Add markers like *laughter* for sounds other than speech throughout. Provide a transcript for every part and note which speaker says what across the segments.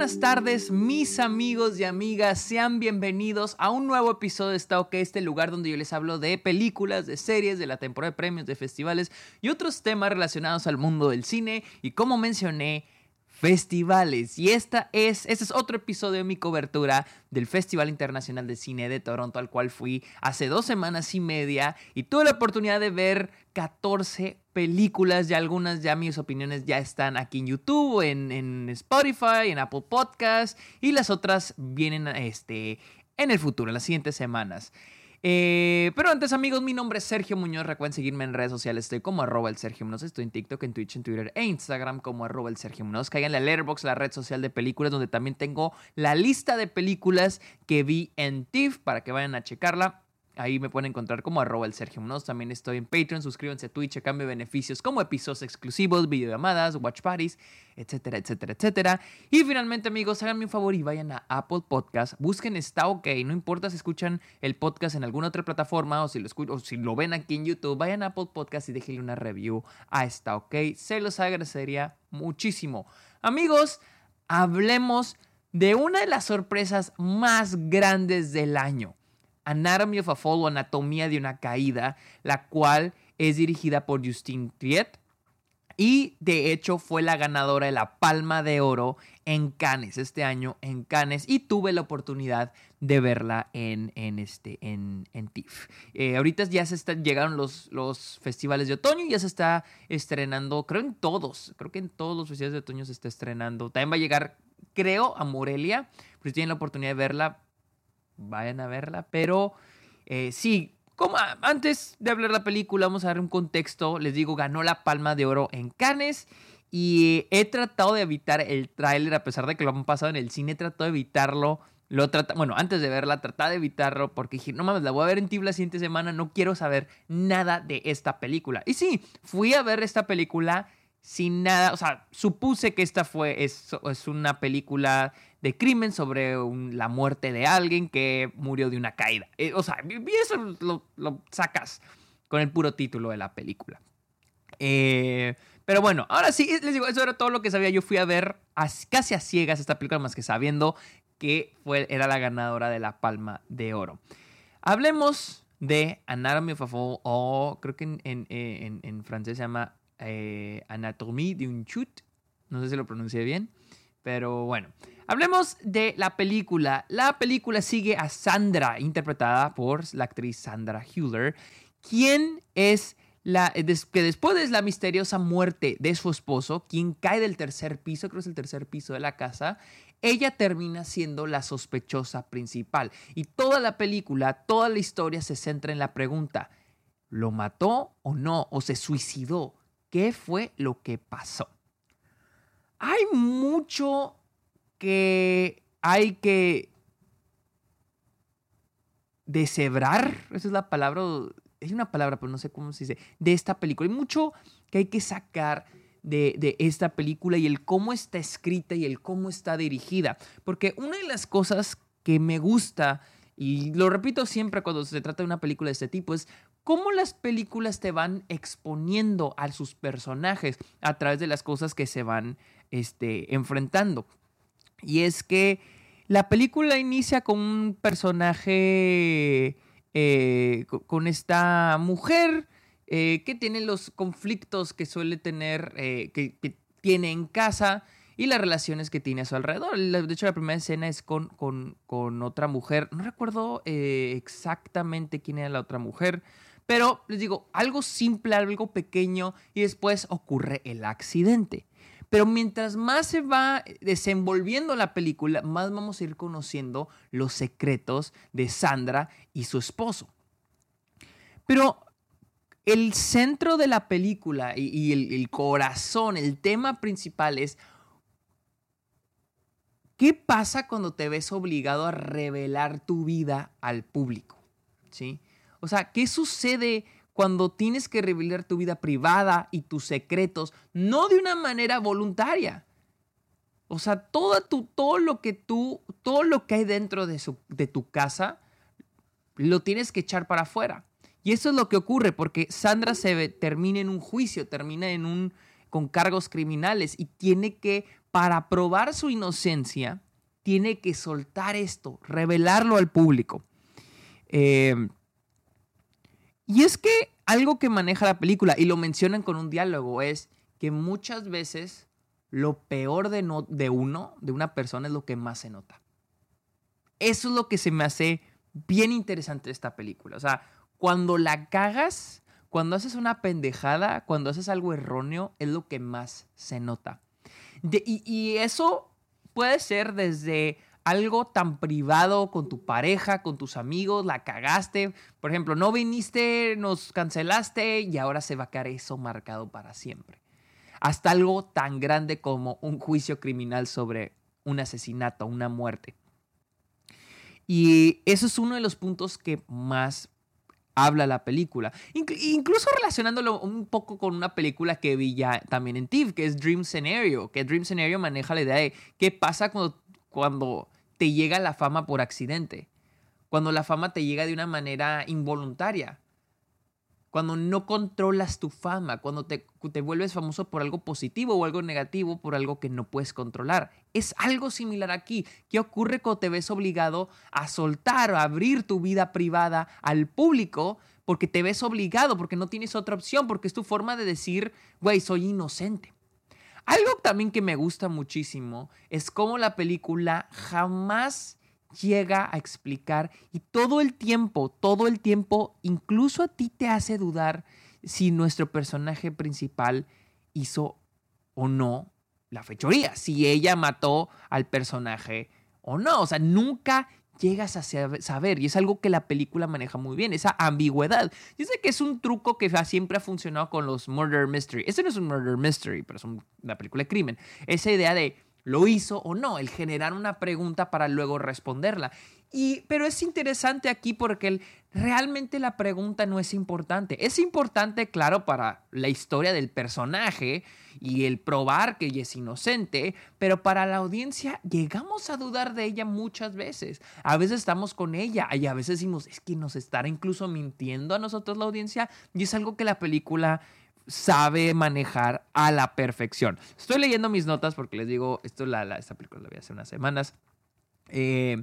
Speaker 1: buenas tardes, mis amigos y amigas. Sean bienvenidos a un nuevo episodio de Está OK, este lugar donde yo les hablo de películas, de series, de la temporada de premios, de festivales y otros temas relacionados al mundo del cine. Y como mencioné, festivales. Y esta es, este es otro episodio de mi cobertura del Festival Internacional de Cine de Toronto, al cual fui hace dos semanas y media y tuve la oportunidad de ver 14 películas y algunas ya mis opiniones ya están aquí en YouTube, en, en Spotify, en Apple Podcast y las otras vienen este, en el futuro, en las siguientes semanas. Eh, pero antes, amigos, mi nombre es Sergio Muñoz. Recuerden seguirme en redes sociales. Estoy como arroba el Sergio Muñoz. Estoy en TikTok, en Twitch, en Twitter e Instagram como arroba el Sergio Muñoz. Caigan en la Letterboxd, la red social de películas, donde también tengo la lista de películas que vi en TIFF para que vayan a checarla. Ahí me pueden encontrar como arroba el Sergio Munoz. También estoy en Patreon. Suscríbanse a Twitch a cambio beneficios como episodios exclusivos, videollamadas, watch parties, etcétera, etcétera, etcétera. Y finalmente, amigos, háganme un favor y vayan a Apple Podcast. Busquen Está OK. No importa si escuchan el podcast en alguna otra plataforma o si lo, o si lo ven aquí en YouTube. Vayan a Apple Podcast y déjenle una review a Está OK. Se los agradecería muchísimo. Amigos, hablemos de una de las sorpresas más grandes del año. Anatomy of a Fall o Anatomía de una Caída, la cual es dirigida por Justine Triet y de hecho fue la ganadora de la Palma de Oro en Cannes este año en Cannes y tuve la oportunidad de verla en, en este, en, en TIFF. Eh, ahorita ya se están, llegaron los, los festivales de otoño y ya se está estrenando, creo en todos, creo que en todos los festivales de otoño se está estrenando. También va a llegar, creo, a Morelia, pues si tienen la oportunidad de verla, vayan a verla. Pero eh, sí, como antes de hablar la película, vamos a dar un contexto. Les digo, ganó la Palma de Oro en Cannes. Y he tratado de evitar el tráiler, a pesar de que lo han pasado en el cine, he tratado de evitarlo. Lo trata, bueno, antes de verla, trataba de evitarlo porque dije, no mames, la voy a ver en TIFF la siguiente semana, no quiero saber nada de esta película. Y sí, fui a ver esta película sin nada, o sea, supuse que esta fue, es, es una película de crimen sobre la muerte de alguien que murió de una caída. Eh, o sea, eso lo, sacas con el puro título de la película. Eh, pero bueno, ahora sí, les digo, eso era todo lo que sabía. Yo fui a ver casi a ciegas esta película, más que sabiendo que fue, era la ganadora de la Palma de Oro. Hablemos de Anatomy of a Fall, o creo que en, en, francés se llama eh, Anatomie de un chute. No sé si lo pronuncié bien, pero bueno. Hablemos de la película. La película sigue a Sandra, interpretada por la actriz Sandra Hüller, quien es la que después de la misteriosa muerte de su esposo, quien cae del tercer piso, creo que es el tercer piso de la casa, ella termina siendo la sospechosa principal. Y toda la película, toda la historia se centra en la pregunta, ¿lo mató o no? ¿O se suicidó? ¿Qué fue lo que pasó? Hay mucho que hay que deshebrar, esa es la palabra, es una palabra, pero no sé cómo se dice, de esta película. Hay mucho que hay que sacar de, de, esta película y el cómo está escrita y el cómo está dirigida. Porque una de las cosas que me gusta, y lo repito siempre cuando se trata de una película de este tipo, es cómo las películas te van exponiendo a sus personajes a través de las cosas que se van este, enfrentando. Y es que la película inicia con un personaje, eh, con esta mujer eh, que tiene los conflictos que suele tener, eh, que, tiene en casa y las relaciones que tiene a su alrededor. De hecho, la primera escena es con, con, con otra mujer. No recuerdo exactamente quién era la otra mujer. Pero les digo, algo simple, algo pequeño y después ocurre el accidente. Pero mientras más se va desenvolviendo la película, más vamos a ir conociendo los secretos de Sandra y su esposo. Pero el centro de la película y, el, el corazón, el tema principal es ¿Qué pasa cuando te ves obligado a revelar tu vida al público? ¿Sí? O sea, ¿qué sucede cuando tienes que revelar tu vida privada y tus secretos, no de una manera voluntaria. O sea, todo, tu, todo lo que tú, todo lo que hay dentro de, su, de tu casa, lo tienes que echar para afuera. Y eso es lo que ocurre, porque Sandra se termina en un juicio, termina en un, con cargos criminales y tiene que para probar su inocencia, tiene que soltar esto, revelarlo al público. Eh, y es que algo que maneja la película, y lo mencionan con un diálogo, es que muchas veces lo peor de, no, de uno, de una persona, es lo que más se nota. Eso es lo que se me hace bien interesante de esta película. O sea, cuando la cagas, cuando haces una pendejada, cuando haces algo erróneo, es lo que más se nota. y, y eso puede ser desde algo tan privado con tu pareja, con tus amigos, la cagaste. Por ejemplo, no viniste, nos cancelaste y ahora se va a quedar eso marcado para siempre. Hasta algo tan grande como un juicio criminal sobre un asesinato, una muerte. Y eso es uno de los puntos que más habla la película. incluso relacionándolo un poco con una película que vi ya también en TIFF, que es Dream Scenario, que Dream Scenario maneja la idea de qué pasa cuando, cuando te llega la fama por accidente, cuando la fama te llega de una manera involuntaria, cuando no controlas tu fama, cuando te, te, vuelves famoso por algo positivo o algo negativo, por algo que no puedes controlar. Es algo similar aquí. ¿Qué ocurre cuando te ves obligado a soltar a abrir tu vida privada al público? Porque te ves obligado, porque no tienes otra opción, porque es tu forma de decir, güey, soy inocente. Algo también que me gusta muchísimo es cómo la película jamás llega a explicar y todo el tiempo, todo el tiempo, incluso a ti te hace dudar si nuestro personaje principal hizo o no la fechoría, si ella mató al personaje o no. O sea, nunca llegas a saber. Y es algo que la película maneja muy bien, esa ambigüedad. Yo sé que es un truco que siempre ha funcionado con los murder mystery. Este no es un murder mystery, pero es una película de crimen. Esa idea de lo hizo o no, el generar una pregunta para luego responderla. Y, pero es interesante aquí porque realmente la pregunta no es importante. Es importante, claro, para la historia del personaje y el probar que ella es inocente, pero para la audiencia llegamos a dudar de ella muchas veces. A veces estamos con ella y a veces decimos, es que nos estará incluso mintiendo a nosotros la audiencia y es algo que la película sabe manejar a la perfección. Estoy leyendo mis notas porque les digo, esto la, esta película la vi hace unas semanas. Eh,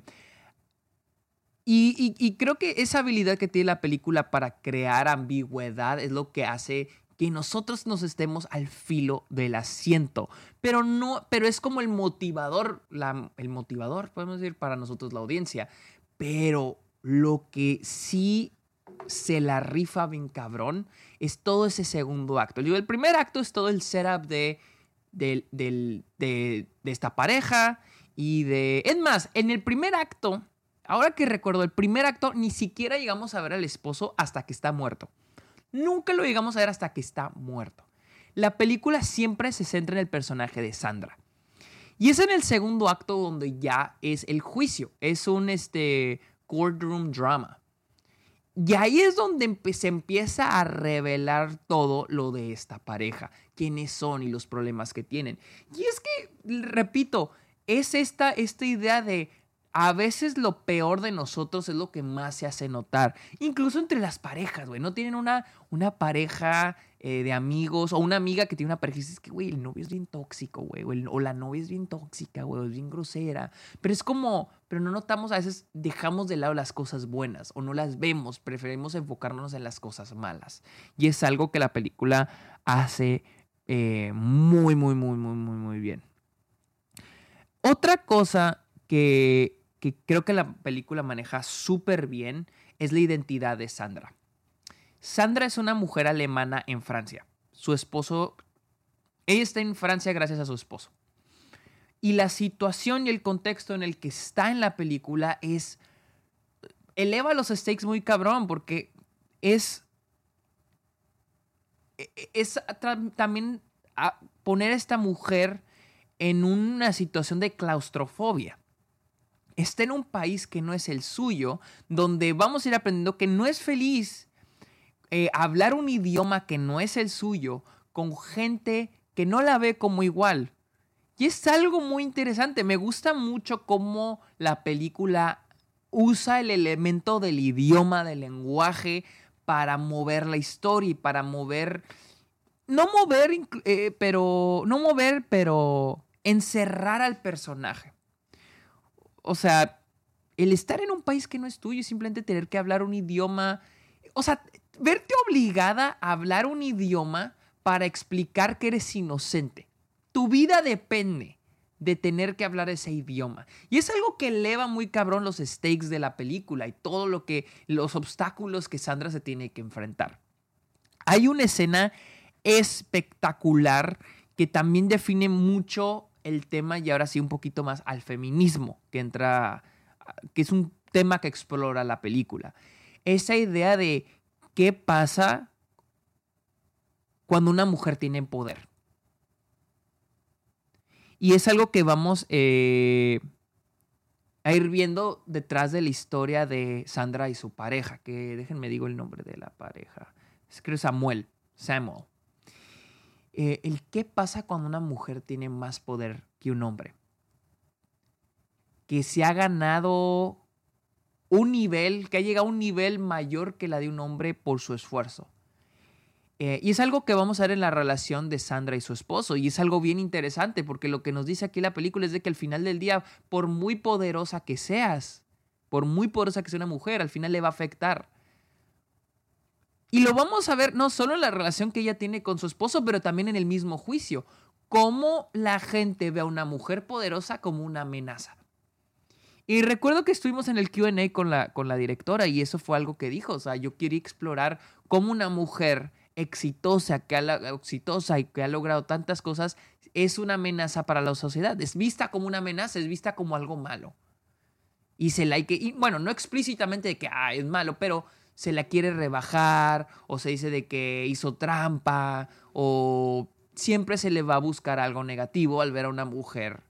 Speaker 1: y, creo que esa habilidad que tiene la película para crear ambigüedad es lo que hace que nosotros nos estemos al filo del asiento. Pero no, pero es como el motivador, el motivador, podemos decir, para nosotros la audiencia. Pero lo que sí se la rifa bien cabrón es todo ese segundo acto. El primer acto es todo el setup de, de, de esta pareja y de... Es más, en el primer acto Ahora que recuerdo, el primer acto ni siquiera llegamos a ver al esposo hasta que está muerto. Nunca lo llegamos a ver hasta que está muerto. La película siempre se centra en el personaje de Sandra. Y es en el segundo acto donde ya es el juicio. Es un este, courtroom drama. Y ahí es donde se empieza a revelar todo lo de esta pareja, quiénes son y los problemas que tienen. Y es que, repito, es esta, esta idea de a veces lo peor de nosotros es lo que más se hace notar. Incluso entre las parejas, güey. No tienen una, una pareja eh, de amigos o una amiga que tiene una pareja y dices que, güey, el novio es bien tóxico, güey. O, la novia es bien tóxica, güey. Es bien grosera. Pero es como, pero no notamos, a veces dejamos de lado las cosas buenas o no las vemos. Preferimos enfocarnos en las cosas malas. Y es algo que la película hace eh, muy, muy, muy, muy, muy, muy bien. Otra cosa que que creo que la película maneja súper bien es la identidad de Sandra. Sandra es una mujer alemana en Francia. Su esposo, ella está en Francia gracias a su esposo. Y la situación y el contexto en el que está en la película es, eleva los stakes muy cabrón porque es, es también poner a esta mujer en una situación de claustrofobia está en un país que no es el suyo, donde vamos a ir aprendiendo que no es feliz eh, hablar un idioma que no es el suyo con gente que no la ve como igual. Y es algo muy interesante. Me gusta mucho cómo la película usa el elemento del idioma, del lenguaje, para mover la historia y para mover. No mover, eh, pero. No mover, pero encerrar al personaje. O sea, el estar en un país que no es tuyo y simplemente tener que hablar un idioma, o sea, verte obligada a hablar un idioma para explicar que eres inocente. Tu vida depende de tener que hablar ese idioma. Y es algo que eleva muy cabrón los stakes de la película y todo lo que los obstáculos que Sandra se tiene que enfrentar. Hay una escena espectacular que también define mucho el tema y ahora sí un poquito más al feminismo, que entra que es un tema que explora la película. Esa idea de qué pasa cuando una mujer tiene poder. Y es algo que vamos eh, a ir viendo detrás de la historia de Sandra y su pareja, que déjenme digo el nombre de la pareja. Es que Samuel, Samuel. Eh, el qué pasa cuando una mujer tiene más poder que un hombre. Que se ha ganado un nivel, que ha llegado a un nivel mayor que la de un hombre por su esfuerzo. Eh, y es algo que vamos a ver en la relación de Sandra y su esposo. Y es algo bien interesante porque lo que nos dice aquí la película es de que al final del día, por muy poderosa que seas, por muy poderosa que sea una mujer, al final le va a afectar. Y lo vamos a ver no solo en la relación que ella tiene con su esposo, pero también en el mismo juicio. Cómo la gente ve a una mujer poderosa como una amenaza. Y recuerdo que estuvimos en el QA con la, con la directora y eso fue algo que dijo. O sea, yo quería explorar cómo una mujer exitosa, que ha, exitosa y que ha logrado tantas cosas es una amenaza para la sociedad. Es vista como una amenaza, es vista como algo malo. Y se la hay que, y bueno, no explícitamente de que ah, es malo, pero se la quiere rebajar o se dice de que hizo trampa o siempre se le va a buscar algo negativo al ver a una mujer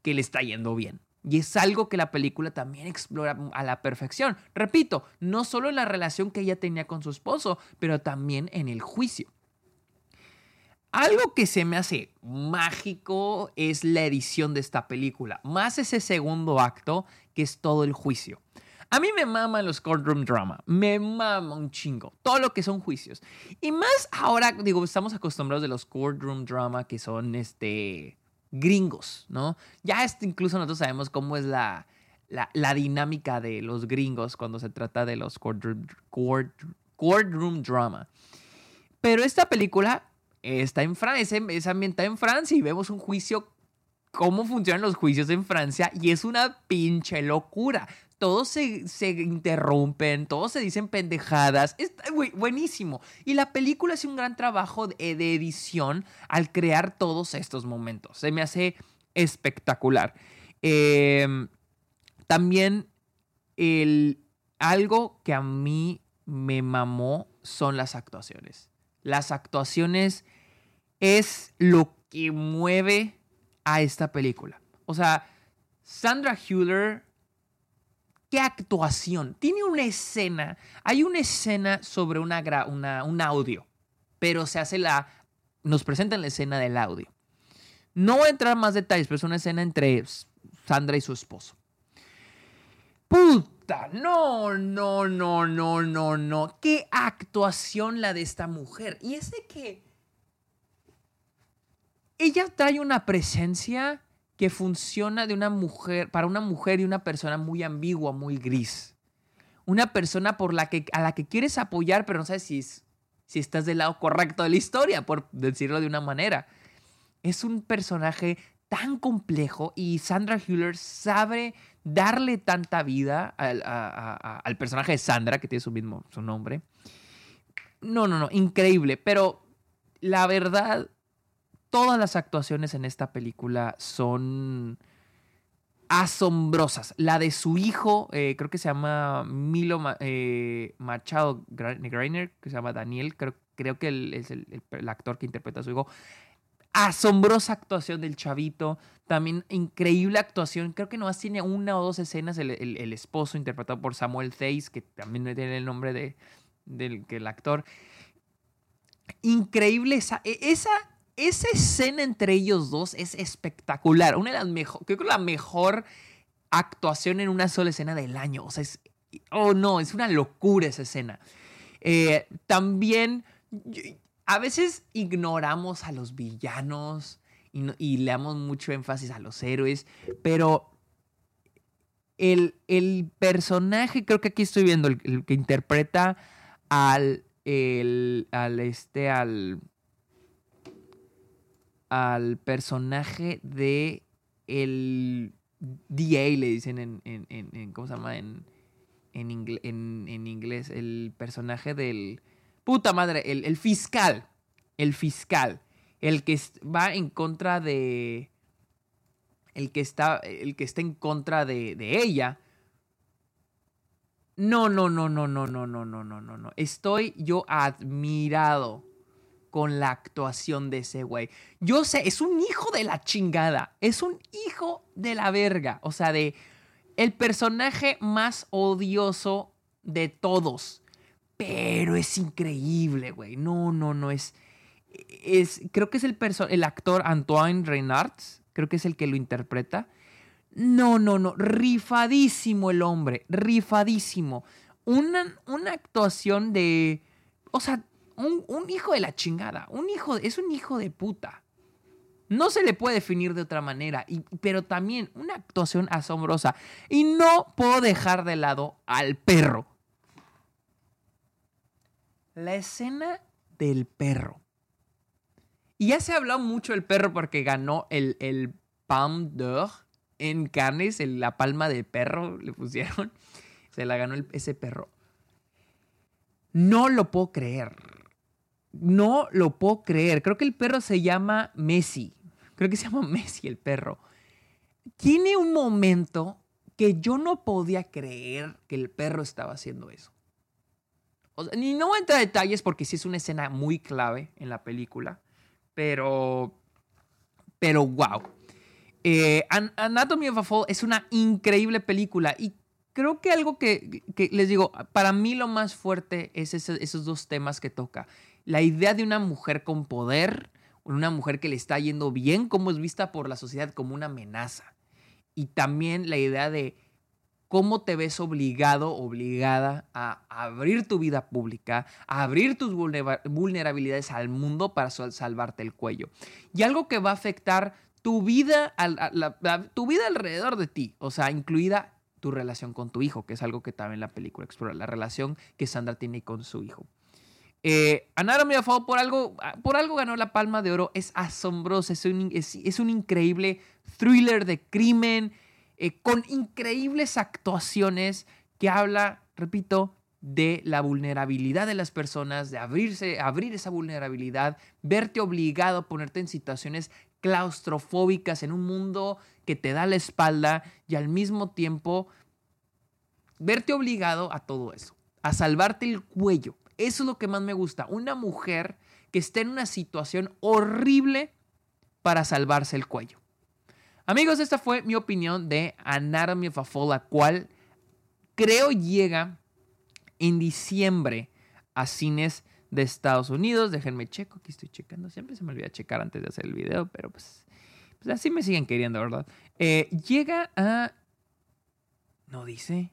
Speaker 1: que le está yendo bien. Y es algo que la película también explora a la perfección. Repito, no solo en la relación que ella tenía con su esposo, pero también en el juicio. Algo que se me hace mágico es la edición de esta película, más ese segundo acto que es todo el juicio. A mí me maman los courtroom drama, me mama un chingo, todo lo que son juicios. Y más ahora, digo, estamos acostumbrados de los courtroom drama que son este gringos, ¿no? Ya este, incluso nosotros sabemos cómo es la, la, dinámica de los gringos cuando se trata de los courtroom, drama. Pero esta película está en Francia, es ambientada en Francia y vemos un juicio, cómo funcionan los juicios en Francia y es una pinche locura todos se, interrumpen, todos se dicen pendejadas. Está buenísimo. Y la película hace un gran trabajo de, edición al crear todos estos momentos. Se me hace espectacular. Em, también el, algo que a mí me mamó son las actuaciones. Las actuaciones es lo que mueve a esta película. O sea, Sandra Hüller qué actuación. Tiene una escena, hay una escena sobre una, un audio, pero se hace la, nos presentan la escena del audio. No voy a entrar en más detalles, pero es una escena entre Sandra y su esposo. Puta, no, no, no, no, no, no. Qué actuación la de esta mujer. Y es de que ella trae una presencia que funciona de una mujer, para una mujer y una persona muy ambigua, muy gris. Una persona por la que, a la que quieres apoyar, pero no sabes si, si estás del lado correcto de la historia, por decirlo de una manera. Es un personaje tan complejo y Sandra Hüller sabe darle tanta vida al, al, personaje de Sandra, que tiene su mismo su nombre. No, no, no, increíble. Pero la verdad, todas las actuaciones en esta película son asombrosas. La de su hijo, eh, creo que se llama Milo eh, Machado Greiner, que se llama Daniel, creo, creo que es el, actor que interpreta a su hijo. Asombrosa actuación del chavito, también increíble actuación. Creo que nomás tiene una o dos escenas el, esposo interpretado por Samuel Theis, que también tiene el nombre de, del actor. Increíble esa, e, esa esa escena entre ellos dos es espectacular. Una de las mejores, creo que la mejor actuación en una sola escena del año. O sea, es, oh no, es una locura esa escena. Eh, también, a veces ignoramos a los villanos y, le damos mucho énfasis a los héroes, pero el, el personaje, creo que aquí estoy viendo, el, que interpreta al, el, al, este, al, al personaje de el DA, le dicen en, en, en, ¿cómo se llama? En, en, en, inglés, el personaje del, puta madre, el, el fiscal, el fiscal el que va en contra de. El que está, el que está en contra de, de ella. No, no, no, no, no, no, no, no, no, no, no. Estoy yo admirado con la actuación de ese güey. Yo sé, es un hijo de la chingada. Es un hijo de la verga. O sea, de el personaje más odioso de todos. Pero es increíble, güey. No, no, no, es es, creo que es el, el actor Antoine Reynards, creo que es el que lo interpreta. No, no, no, rifadísimo el hombre, rifadísimo. Una, una actuación de, o sea, un, hijo de la chingada, un hijo, es un hijo de puta. No se le puede definir de otra manera, pero también una actuación asombrosa. Y no puedo dejar de lado al perro. La escena del perro. Y ya se ha hablado mucho del perro porque ganó el, el Palme d'Or en Cannes, la palma de perro le pusieron. Se la ganó ese perro. No lo puedo creer. No lo puedo creer. Creo que el perro se llama Messi. Creo que se llama *laughs* Messi el perro. Tiene un momento que yo no podía creer que el perro estaba haciendo eso. ni no voy a entrar a detalles porque sí es una escena muy clave en la película. Pero, pero wow. Eh, Anatomy of a Fall es una increíble película y creo que algo que, les digo, para mí lo más fuerte es esos dos temas que toca. La idea de una mujer con poder, una mujer que le está yendo bien, como es vista por la sociedad como una amenaza. Y también la idea de cómo te ves obligado, obligada a abrir tu vida pública, a abrir tus vulnerabilidades al mundo para salvarte el cuello. Y algo que va a afectar tu vida, tu vida alrededor de ti, o sea, incluida tu relación con tu hijo, que es algo que también la película explora, la relación que Sandra tiene con su hijo. Eh, Anatomy of por algo, por algo ganó la Palma de Oro, es asombroso, es es un increíble thriller de crimen, eh, con increíbles actuaciones que habla, repito, de la vulnerabilidad de las personas, de abrirse, abrir esa vulnerabilidad, verte obligado a ponerte en situaciones claustrofóbicas en un mundo que te da la espalda y al mismo tiempo verte obligado a todo eso, a salvarte el cuello. Eso es lo que más me gusta. Una mujer que esté en una situación horrible para salvarse el cuello. Amigos, esta fue mi opinión de Anatomy of a Fall, la cual creo llega en diciembre a cines de Estados Unidos. Déjenme checo, aquí estoy checando. Siempre se me olvida checar antes de hacer el video, pero pues, pues así me siguen queriendo, ¿verdad? Eh, llega a... No dice.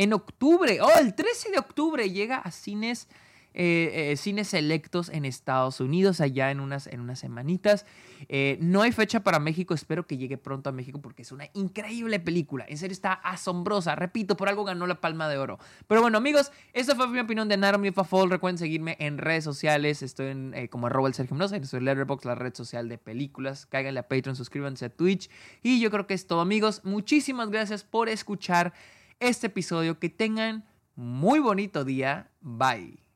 Speaker 1: En octubre, oh, el 13 de octubre llega a cines eh, eh, cines selectos en Estados Unidos, allá en unas, en unas semanitas. Eh, no hay fecha para México, espero que llegue pronto a México porque es una increíble película. En serio, está asombrosa. Repito, por algo ganó la Palma de Oro. Pero bueno, amigos, esa fue mi opinión de Anatomy of. Recuerden seguirme en redes sociales. Estoy en, como arroba el Sergio Mendoza, en Letterboxd, la red social de películas. Cáiganle a Patreon, suscríbanse a Twitch. Y yo creo que es todo, amigos. Muchísimas gracias por escuchar este episodio. Que tengan muy bonito día. Bye.